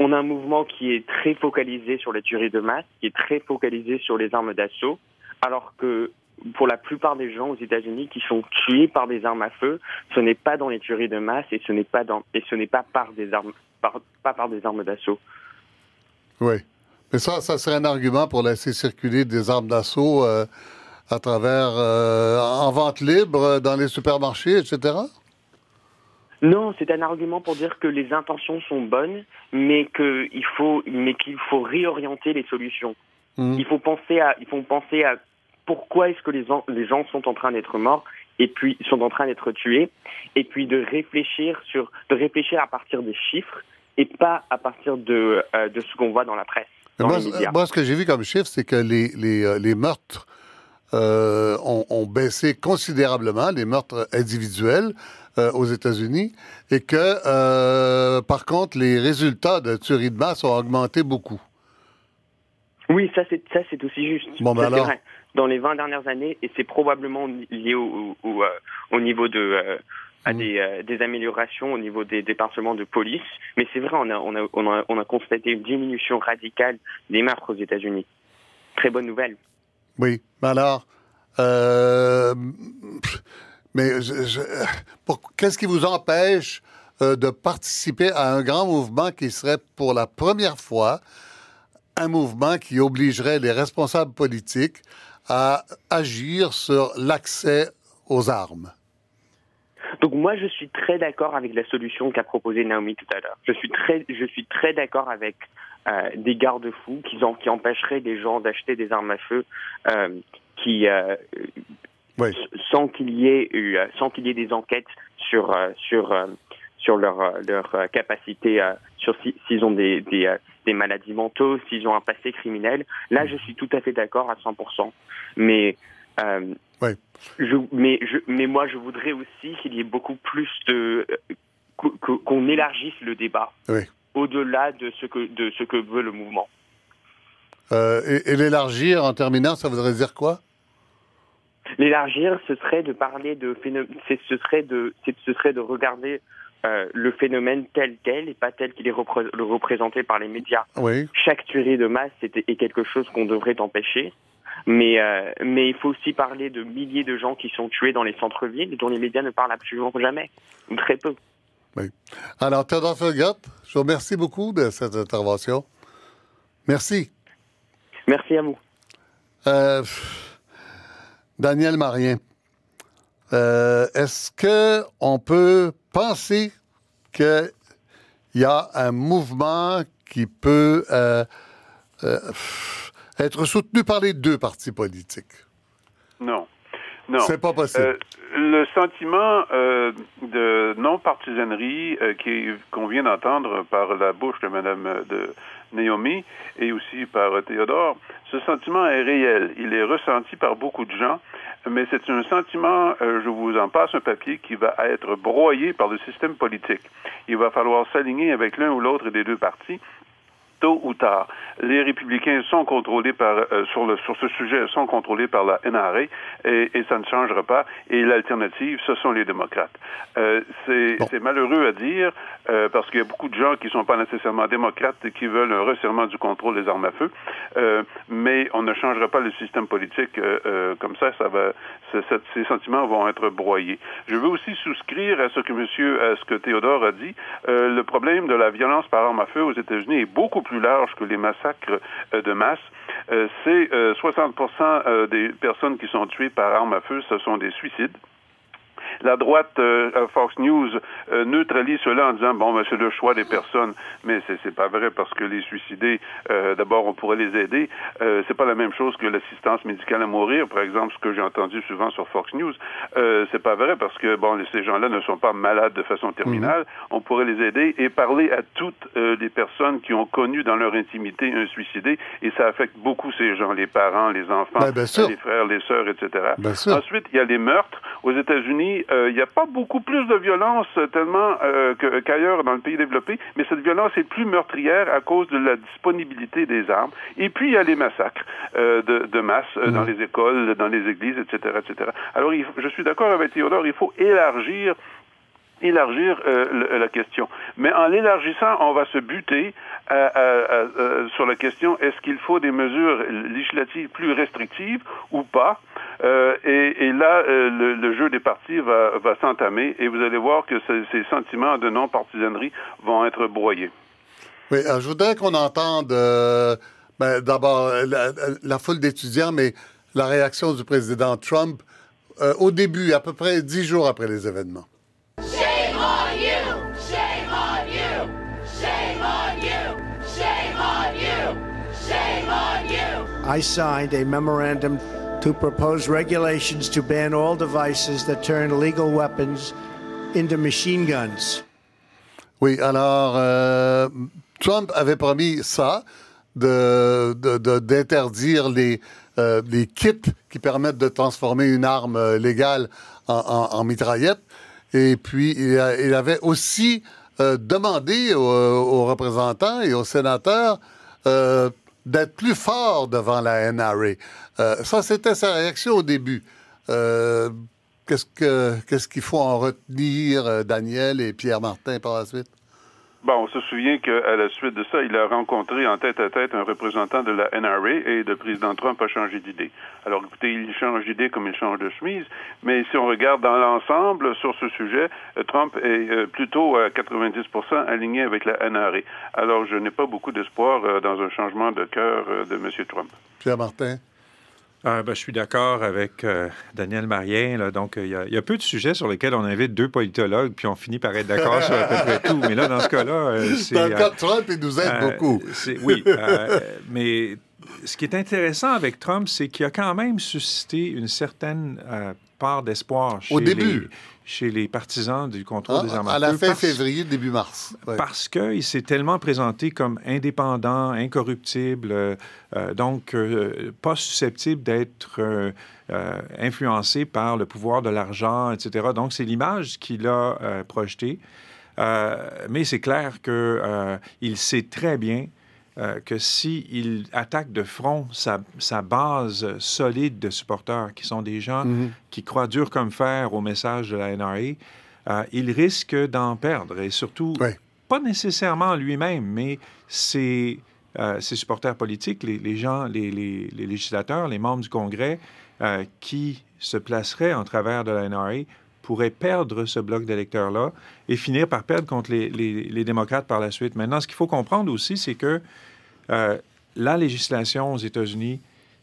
on a un mouvement qui est très focalisé sur les tueries de masse, qui est très focalisé sur les armes d'assaut, alors que pour la plupart des gens aux États-Unis qui sont tués par des armes à feu, ce n'est pas dans les tueries de masse et ce n'est pas par des armes d'assaut. Oui. Mais ça, ça serait un argument pour laisser circuler des armes d'assaut euh, à travers, euh, en vente libre dans les supermarchés, etc. Non, c'est un argument pour dire que les intentions sont bonnes, mais qu'il faut, mais qu'il faut réorienter les solutions. Mmh. Il faut penser à, il faut penser à pourquoi est-ce que les, les gens sont en train d'être morts et puis sont en train d'être tués, et puis de réfléchir sur, de réfléchir à partir des chiffres et pas à partir de, euh, de ce qu'on voit dans la presse. Moi, ce que j'ai vu comme chiffre, c'est que les, les, euh, les meurtres euh, ont, baissé considérablement, les meurtres individuels euh, aux États-Unis, et que, par contre, les résultats de tuerie de masse ont augmenté beaucoup. Oui, ça c'est ça c'est aussi juste. Bon, ben alors... Dans les 20 dernières années, et c'est probablement lié au, au, au niveau de à mm. des, euh, des, améliorations au niveau des départements de police. Mais c'est vrai, on a, on, a, on, a, on a constaté une diminution radicale des meurtres aux États-Unis. Très bonne nouvelle. Oui, mais alors, euh, mais qu'est-ce qui vous empêche euh, de participer à un grand mouvement qui serait pour la première fois un mouvement qui obligerait les responsables politiques à agir sur l'accès aux armes? Donc moi, je suis très d'accord avec la solution qu'a proposée Naomi tout à l'heure. Je suis très, je suis très d'accord avec euh, des garde-fous qui, empêcheraient des gens d'acheter des armes à feu, euh, qui sans qu'il y ait eu, sans qu'il y ait des enquêtes sur sur sur leur leur capacité, sur s'ils ont des des, des maladies mentaux, s'ils ont un passé criminel. Là, je suis tout à fait d'accord à 100%. Mais euh, je, mais, je, mais moi, je voudrais aussi qu'il y ait beaucoup plus de qu'on élargisse le débat au-delà de ce que de ce que veut le mouvement. Euh, et, l'élargir en terminant, ça voudrait dire quoi? L'élargir, ce serait de parler de ce serait de ce serait de regarder euh, le phénomène tel quel et pas tel qu'il est représenté par les médias. Oui. Chaque tuerie de masse est, est quelque chose qu'on devrait empêcher. Mais, euh, mais il faut aussi parler de milliers de gens qui sont tués dans les centres-villes dont les médias ne parlent absolument jamais, ou très peu. Oui. Alors, Théodore Fergat, je vous remercie beaucoup de cette intervention. Merci. Merci à vous. Euh, Daniel Marien, euh, est-ce qu'on peut penser qu'il y a un mouvement qui peut être soutenu par les deux partis politiques? Non. Non. C'est pas possible. Euh, le sentiment euh, de non-partisanerie euh, qu'on vient d'entendre par la bouche de Mme de Naomi et aussi par Théodore, ce sentiment est réel. Il est ressenti par beaucoup de gens, mais c'est un sentiment, je vous en passe un papier, qui va être broyé par le système politique. Il va falloir s'aligner avec l'un ou l'autre des deux partis tôt ou tard. Les républicains sont contrôlés par, euh, sur, le, sur ce sujet, sont contrôlés par la NRA et, et ça ne changera pas. Et l'alternative, ce sont les démocrates. Euh, c'est malheureux à dire euh, parce qu'il y a beaucoup de gens qui ne sont pas nécessairement démocrates et qui veulent un resserrement du contrôle des armes à feu. Euh, mais on ne changera pas le système politique euh, comme ça. Ça va, ces sentiments vont être broyés. Je veux aussi souscrire à ce que Monsieur, à ce que Théodore a dit. le problème de la violence par arme à feu aux États-Unis est beaucoup plus plus large que les massacres euh, de masse. Euh, c'est 60 euh, des personnes qui sont tuées par arme à feu, ce sont des suicides. La droite Fox News neutralise cela en disant bon, ben, c'est le choix des personnes, mais c'est c'est pas vrai parce que les suicidés, d'abord, on pourrait les aider. c'est pas la même chose que l'assistance médicale à mourir, par exemple, ce que j'ai entendu souvent sur Fox News. c'est pas vrai parce que bon, ces gens-là ne sont pas malades de façon terminale. Mhm. On pourrait les aider et parler à toutes les personnes qui ont connu dans leur intimité un suicidé, et ça affecte beaucoup ces gens, les parents, les enfants, ben, les frères, les sœurs, etc. Ensuite, il y a les meurtres. Aux États-Unis, euh, il n'y a pas beaucoup plus de violence euh, tellement euh, qu'ailleurs dans le pays développé, mais cette violence est plus meurtrière à cause de la disponibilité des armes. Et puis, il y a les massacres de, masse dans les écoles, dans les églises, etc., etc. Alors, je suis d'accord avec Théodore, il faut élargir élargir euh, la question. Mais en l'élargissant, on va se buter sur la question est-ce qu'il faut des mesures législatives plus restrictives ou pas? Euh, et, là, euh, le, jeu des partis va, va s'entamer et vous allez voir que ces, sentiments de non-partisanerie vont être broyés. Oui, je voudrais qu'on entende ben, d'abord la, foule d'étudiants, mais la réaction du président Trump au début, à peu près dix jours après les événements. I signed a memorandum to propose regulations to ban all devices that turn legal weapons into machine guns. Oui, alors, euh, Trump avait promis ça, d'interdire de, de, les, euh, les kits qui permettent de transformer une arme euh, légale en, en, en mitraillette. Et puis, il, a, il avait aussi euh, demandé aux, aux, représentants et aux sénateurs euh, d'être plus fort devant la NRA. Euh, ça, c'était sa réaction au début. Euh, qu'est-ce qu'il faut en retenir, euh, Daniel et Pierre Martin, par la suite? Bon, on se souvient qu'à la suite de ça, il a rencontré en tête à tête un représentant de la NRA et le président Trump a changé d'idée. Alors écoutez, il change d'idée comme il change de chemise, mais si on regarde dans l'ensemble sur ce sujet, euh, Trump est euh, plutôt à 90% aligné avec la NRA. Alors je n'ai pas beaucoup d'espoir euh, dans un changement de cœur de M. Trump. Pierre Martin. Ah, ben, je suis d'accord avec euh, Daniel Marien. Là. Donc, il y, a peu de sujets sur lesquels on invite deux politologues, puis on finit par être d'accord sur à peu près tout. Mais là, dans ce cas-là, euh, c'est... Dans le cas de Trump, il nous aide euh, beaucoup. Oui, mais ce qui est intéressant avec Trump, c'est qu'il a quand même suscité une certaine part d'espoir chez Au début chez les partisans du contrôle ah, des armes à, à la fin février, début mars. Parce qu'il s'est tellement présenté comme indépendant, incorruptible, euh, euh, donc euh, pas susceptible d'être influencé par le pouvoir de l'argent, etc. Donc c'est l'image qu'il a projetée. mais c'est clair qu'il sait très bien euh, que s'il attaque de front sa, base solide de supporters, qui sont des gens mhm. qui croient dur comme fer au message de la NRA, euh, il risque d'en perdre. Et surtout, pas nécessairement lui-même, mais ses, euh, ses, supporters politiques, les, gens, les, législateurs, les membres du Congrès qui se placeraient en travers de la NRA pourraient perdre ce bloc d'électeurs-là et finir par perdre contre les, démocrates par la suite. Maintenant, ce qu'il faut comprendre aussi, c'est que euh, la législation aux États-Unis,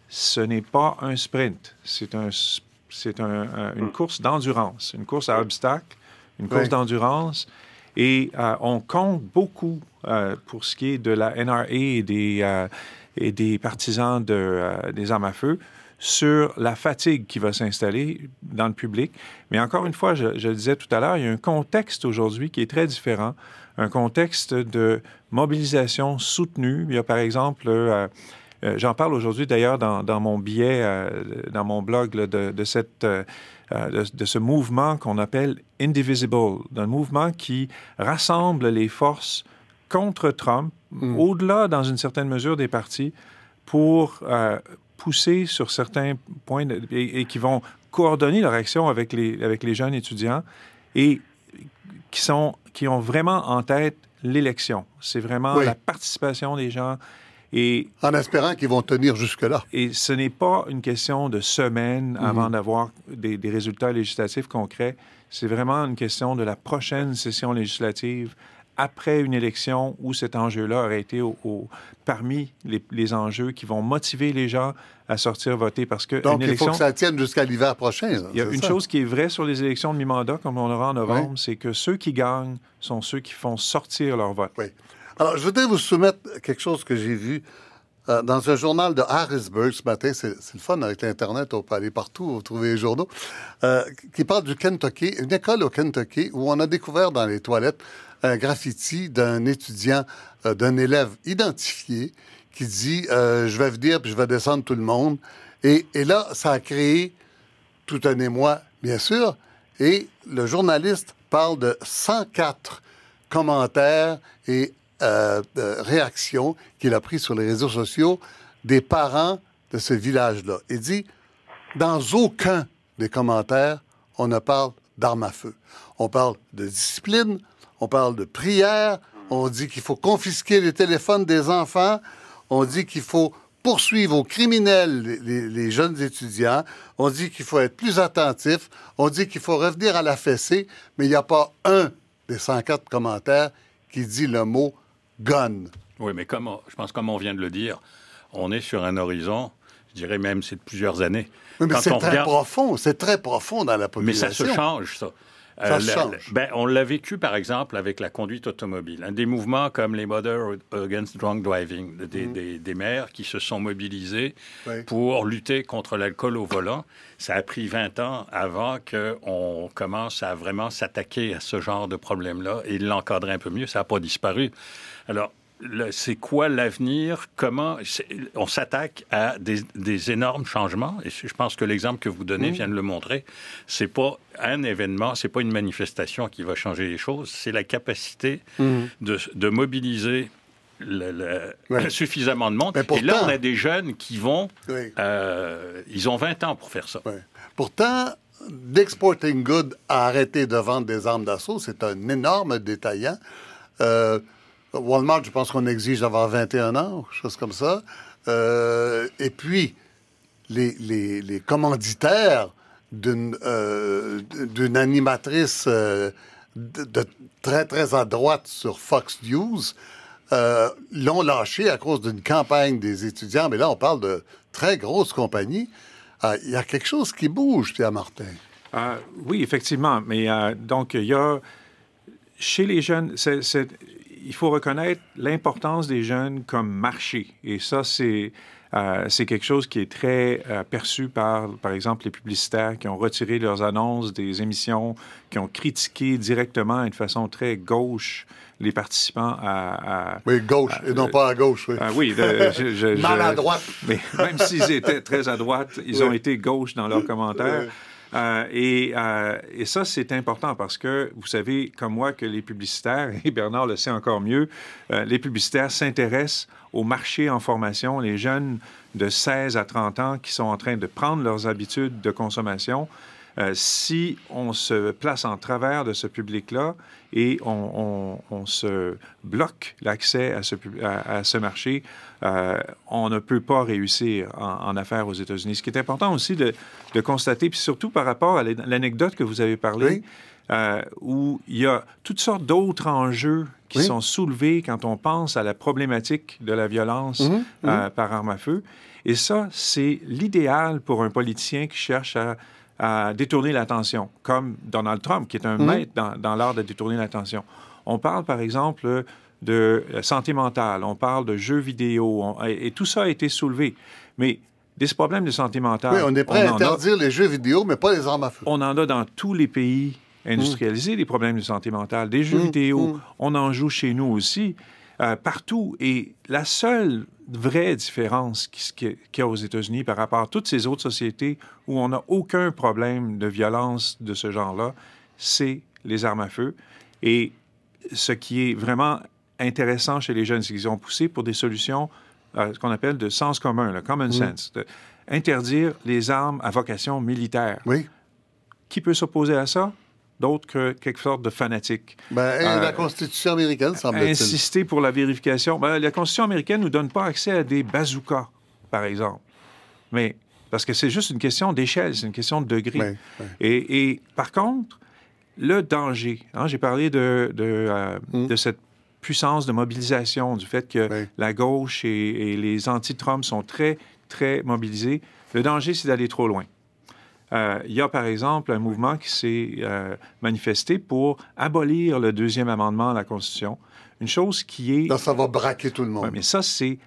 ce n'est pas un sprint, c'est un, c'est un, une course d'endurance, une course à obstacles, une course d'endurance. Et euh, on compte beaucoup euh, pour ce qui est de la NRA et des, et des partisans de, des armes à feu sur la fatigue qui va s'installer dans le public. Mais encore une fois, je, le disais tout à l'heure, il y a un contexte aujourd'hui qui est très différent, un contexte de mobilisation soutenue. Il y a par exemple, euh, euh, j'en parle aujourd'hui d'ailleurs dans, mon billet, euh, dans mon blog de, cette, de, ce mouvement qu'on appelle Indivisible, d'un mouvement qui rassemble les forces contre Trump, mm. au-delà, dans une certaine mesure, des partis, pour pousser sur certains points et, qui vont coordonner leur action avec les, avec les jeunes étudiants et qui, sont, qui ont vraiment en tête l'élection. C'est vraiment la participation des gens. Et, en espérant qu'ils vont tenir jusque-là. Et ce n'est pas une question de semaines mhm. avant d'avoir des, des, résultats législatifs concrets. C'est vraiment une question de la prochaine session législative après une élection où cet enjeu-là aurait été au, parmi les, enjeux qui vont motiver les gens à sortir voter parce que donc il faut que ça tienne jusqu'à l'hiver prochain. il y a une chose qui est vraie sur les élections de mi-mandat comme on aura en novembre, c'est que ceux qui gagnent sont ceux qui font sortir leur vote. Oui. Alors je voudrais vous soumettre quelque chose que j'ai vu euh, dans un journal de Harrisburg ce matin, c'est le fun avec l'Internet, on peut aller partout, vous trouver les journaux, euh, qui parle du Kentucky, une école au Kentucky où on a découvert dans les toilettes un graffiti d'un étudiant, euh, d'un élève identifié qui dit Je vais venir puis je vais descendre tout le monde. Et, là, ça a créé tout un émoi, bien sûr. Et le journaliste parle de 104 commentaires et euh, réaction qu'il a pris sur les réseaux sociaux des parents de ce village-là. Il dit, dans aucun des commentaires, on ne parle d'armes à feu. On parle de discipline, on parle de prière, on dit qu'il faut confisquer les téléphones des enfants, on dit qu'il faut poursuivre aux criminels les, les, jeunes étudiants, on dit qu'il faut être plus attentif, on dit qu'il faut revenir à la fessée, mais il n'y a pas un des 104 commentaires qui dit le mot gun. Oui, mais comme je pense comme on vient de le dire, on est sur un horizon, je dirais même c'est de plusieurs années. Oui, mais c'est très profond, c'est très profond dans la population. Mais ça se change, ça. Ça euh, change. ben, on l'a vécu, par exemple, avec la conduite automobile. Un des mouvements comme les Mothers Against Drunk Driving, des, mm. des, des maires qui se sont mobilisés pour lutter contre l'alcool au volant. Ça a pris 20 ans avant qu'on commence à vraiment s'attaquer à ce genre de problème-là et l'encadrer un peu mieux. Ça n'a pas disparu. Alors, c'est quoi l'avenir? Comment on s'attaque à des, énormes changements? Et je pense que l'exemple que vous donnez mmh. vient de le montrer. C'est pas un événement, c'est pas une manifestation qui va changer les choses. C'est la capacité mmh. de, mobiliser suffisamment de monde. Et là, on a des jeunes qui vont. Euh, ils ont 20 ans pour faire ça. Pourtant, d'Exporting Good a arrêté de vendre des armes d'assaut. C'est un énorme détaillant. Euh, Walmart, je pense qu'on exige d'avoir 21 ans, chose comme ça. Euh, et puis, les, commanditaires d'une euh, animatrice euh, très, très à droite sur Fox News l'ont lâché à cause d'une campagne des étudiants. Mais là, on parle de très grosses compagnies. Il y a quelque chose qui bouge, Pierre Martin. oui, effectivement. Mais donc, il y a chez les jeunes, c'est il faut reconnaître l'importance des jeunes comme marché. Et ça, c'est euh, c'est quelque chose qui est très euh, perçu par, par exemple, les publicitaires qui ont retiré leurs annonces des émissions, qui ont critiqué directement de façon très gauche les participants à... oui, gauche, et non pas à gauche, oui. Oui, Mal à droite. Mais même s'ils étaient très à droite, ils ont été gauche dans leurs commentaires. Euh, et, euh, et, ça, c'est important parce que vous savez, comme moi, que les publicitaires, et Bernard le sait encore mieux, euh, les publicitaires s'intéressent au marché en formation, les jeunes de 16 à 30 ans qui sont en train de prendre leurs habitudes de consommation. Si on se place en travers de ce public-là et on, on, se bloque l'accès à ce, à ce marché, euh, on ne peut pas réussir en, affaires aux États-Unis. Ce qui est important aussi de, constater, puis surtout par rapport à l'anecdote que vous avez parlé, euh, où il y a toutes sortes d'autres enjeux qui sont soulevés quand on pense à la problématique de la violence mhm, euh, mhm. par arme à feu. Et ça, c'est l'idéal pour un politicien qui cherche à, détourner l'attention, comme Donald Trump, qui est un mhm. maître dans, dans l'art de détourner l'attention. On parle, par exemple, de santé mentale, on parle de jeux vidéo, et, tout ça a été soulevé. Mais des problèmes de santé mentale. Oui, on est prêt à interdire les jeux vidéo, mais pas les armes à feu. On en a dans tous les pays industrialisés, des problèmes de santé mentale. Des jeux mmh, vidéo, on en joue chez nous aussi, euh, partout. Et la seule vraie différence qu'il y a aux États-Unis par rapport à toutes ces autres sociétés où on n'a aucun problème de violence de ce genre-là, c'est les armes à feu. Et ce qui est vraiment intéressant chez les jeunes, c'est qu'ils ont poussé pour des solutions, euh, ce qu'on appelle de sens commun, le common sense. interdire les armes à vocation militaire. Oui. Qui peut s'opposer à ça? D'autres que quelque sorte de fanatiques. Ben, euh, la Constitution américaine, semble-t-il. Insister pour la vérification. Ben, la Constitution américaine ne nous donne pas accès à des bazookas, par exemple. Mais parce que c'est juste une question d'échelle, c'est une question de degré. Et, et, par contre, le danger, hein, j'ai parlé de, de, euh, mm. de cette puissance de mobilisation, du fait que la gauche et, les anti-Trump sont très, très mobilisés. Le danger, c'est d'aller trop loin. Euh, il y a, par exemple, un mouvement qui s'est euh, manifesté pour abolir le deuxième amendement à la Constitution. Une chose qui est... Là, ça va braquer tout le monde. mais ça, c'est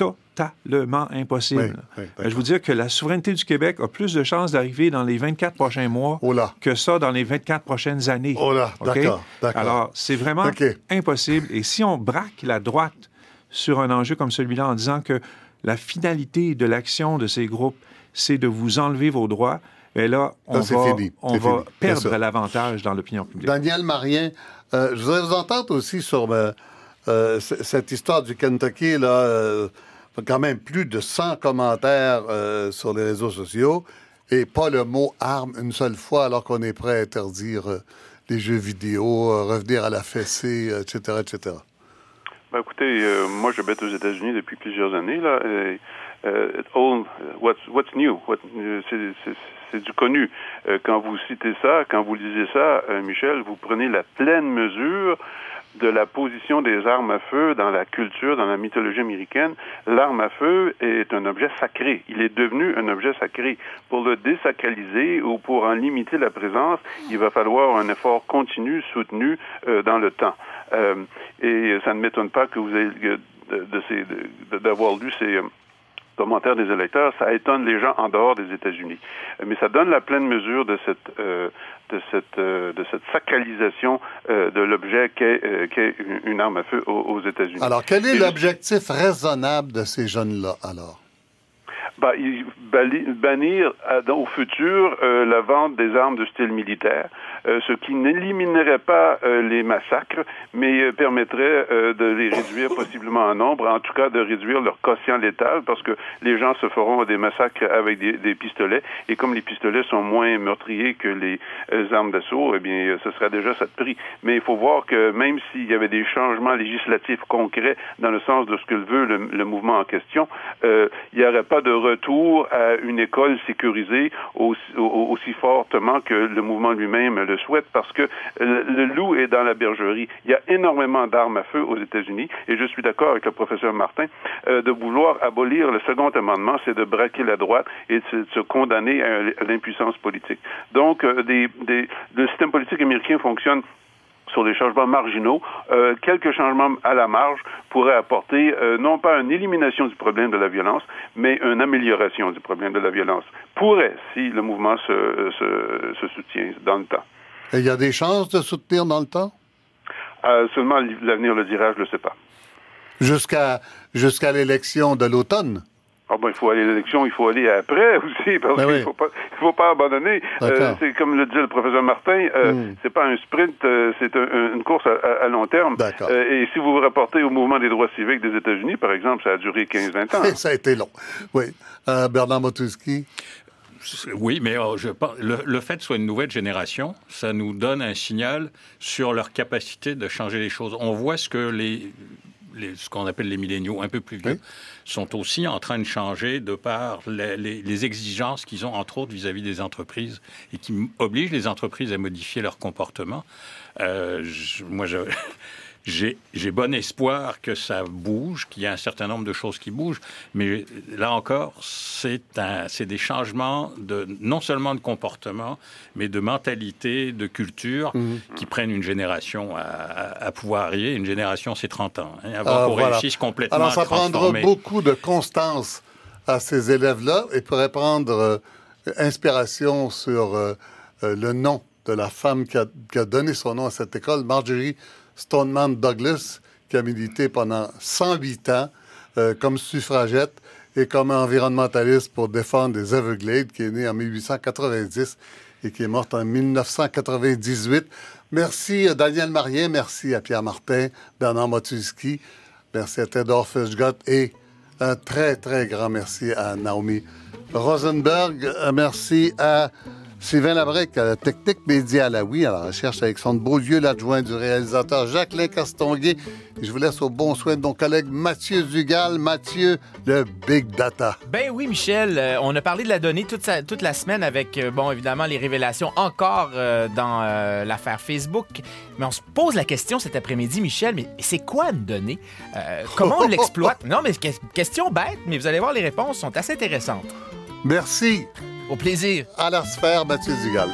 totalement impossible. je vous dire que la souveraineté du Québec a plus de chances d'arriver dans les 24 prochains mois oh que ça dans les 24 prochaines années. Oh là, d'accord, Alors, c'est vraiment impossible. Et si on braque la droite sur un enjeu comme celui-là en disant que la finalité de l'action de ces groupes, c'est de vous enlever vos droits, et là, on va, on va perdre l'avantage dans l'opinion publique. Daniel Marien, euh, je voudrais vous entendre aussi sur euh, euh, cette histoire du Kentucky, là, quand même plus de 100 commentaires euh, sur les réseaux sociaux et pas le mot arme une seule fois alors qu'on est prêt à interdire euh, les jeux vidéo, euh, revenir à la fessée, etc., etc. Ben, écoutez, moi j'habite aux États-Unis depuis plusieurs années là. Et, what's, what's new? c'est du connu. quand vous citez ça, quand vous lisez ça, Michel, vous prenez la pleine mesure de la position des armes à feu dans la culture, dans la mythologie américaine, l'arme à feu est un objet sacré. Il est devenu un objet sacré. Pour le désacraliser ou pour en limiter la présence, il va falloir un effort continu, soutenu euh, dans le temps. Euh, et ça ne m'étonne pas que vous ayez d'avoir lu ces commentaires des électeurs, ça étonne les gens en dehors des États-Unis. Mais ça donne la pleine mesure de cette, euh, de cette, euh, de cette sacralisation euh, de l'objet qu'est une arme à feu aux, États-Unis. Alors, quel est l'objectif raisonnable de ces jeunes-là, alors? Bah, bannir au futur euh, la vente des armes de style militaire, euh, ce qui n'éliminerait pas euh, les massacres, mais permettrait de les réduire possiblement en nombre, en tout cas de réduire leur quotient létal, parce que les gens se feront des massacres avec des, des pistolets, et comme les pistolets sont moins meurtriers que les armes d'assaut, eh bien, ce serait déjà ça de prix. Mais il faut voir que même s'il y avait des changements législatifs concrets dans le sens de ce que veut le, le mouvement en question, il n'y aurait pas de retour à une école sécurisée aussi, fortement que le mouvement lui-même le souhaite, parce que le, loup est dans la bergerie. Il y a énormément d'armes à feu aux États-Unis, et je suis d'accord avec le professeur Martin, euh, de vouloir abolir le second amendement, c'est de braquer la droite et de se, condamner à, l'impuissance politique. Donc, euh, le système politique américain fonctionne sur des changements marginaux, euh, quelques changements à la marge pourraient apporter euh, non pas une élimination du problème de la violence, mais une amélioration du problème de la violence. Pourrait, si le mouvement se, se, soutient dans le temps. Et il y a des chances de soutenir dans le temps? Euh, seulement l'avenir le dira, je ne le sais pas. Jusqu'à jusqu'à l'élection de l'automne? Ah ben, il faut aller à l'élection, il faut aller après aussi, parce ben qu'il ne faut, pas, faut pas abandonner. Euh, c'est comme le dit le professeur Martin, euh, hmm. c'est pas un sprint, euh, c'est une course à, long terme. et si vous vous rapportez au mouvement des droits civiques des États-Unis, par exemple, ça a duré 15-20 ans. ça a été long. Oui. Bernard Motuski. Oui, mais je le, le, fait que ce soit une nouvelle génération, ça nous donne un signal sur leur capacité de changer les choses. On voit ce que les ce qu'on appelle les milléniaux un peu plus vieux, sont aussi en train de changer de par les, exigences qu'ils ont, entre autres, vis-à-vis des entreprises et qui obligent les entreprises à modifier leur comportement. Euh, moi, je, j'ai bon espoir que ça bouge, qu'il y a un certain nombre de choses qui bougent, mais là encore, c'est des changements de, non seulement de comportement, mais de mentalité, de culture, mhm. qui prennent une génération à, pouvoir arriver. Une génération, c'est 30 ans. Hein, avant qu'on réussisse complètement Alors, ça prendra beaucoup de constance à ces élèves-là et pourrait prendre euh, inspiration sur euh, euh, le nom de la femme qui a, qui a donné son nom à cette école, Marjorie Stoneman Douglas, qui a milité pendant 108 ans euh, comme suffragette et comme environnementaliste pour défendre les Everglades, qui est né en 1890 et qui est morte en 1998. Merci à Daniel Marien, merci à Pierre Martin, Bernard Motuski, merci à Theodore Fischgott et un très, très grand merci à Naomi Rosenberg. Merci à Sylvain Labrec à la technique média à la oui, à la recherche Alexandre Beaulieu, l'adjoint du réalisateur Jacqueline Castonguay je vous laisse au bon soin de mon collègue Mathieu Dugal. Mathieu, le Big Data. Ben oui, Michel, euh, on a parlé de la donnée toute, toute la semaine avec, euh, bon, évidemment, les révélations encore euh, dans l'affaire Facebook. Mais on se pose la question cet après-midi, Michel, mais c'est quoi une donnée? comment on l'exploite? Non, mais question bête, mais vous allez voir, les réponses sont assez intéressantes. Merci. Au plaisir. À la sphère, Mathieu Dugal.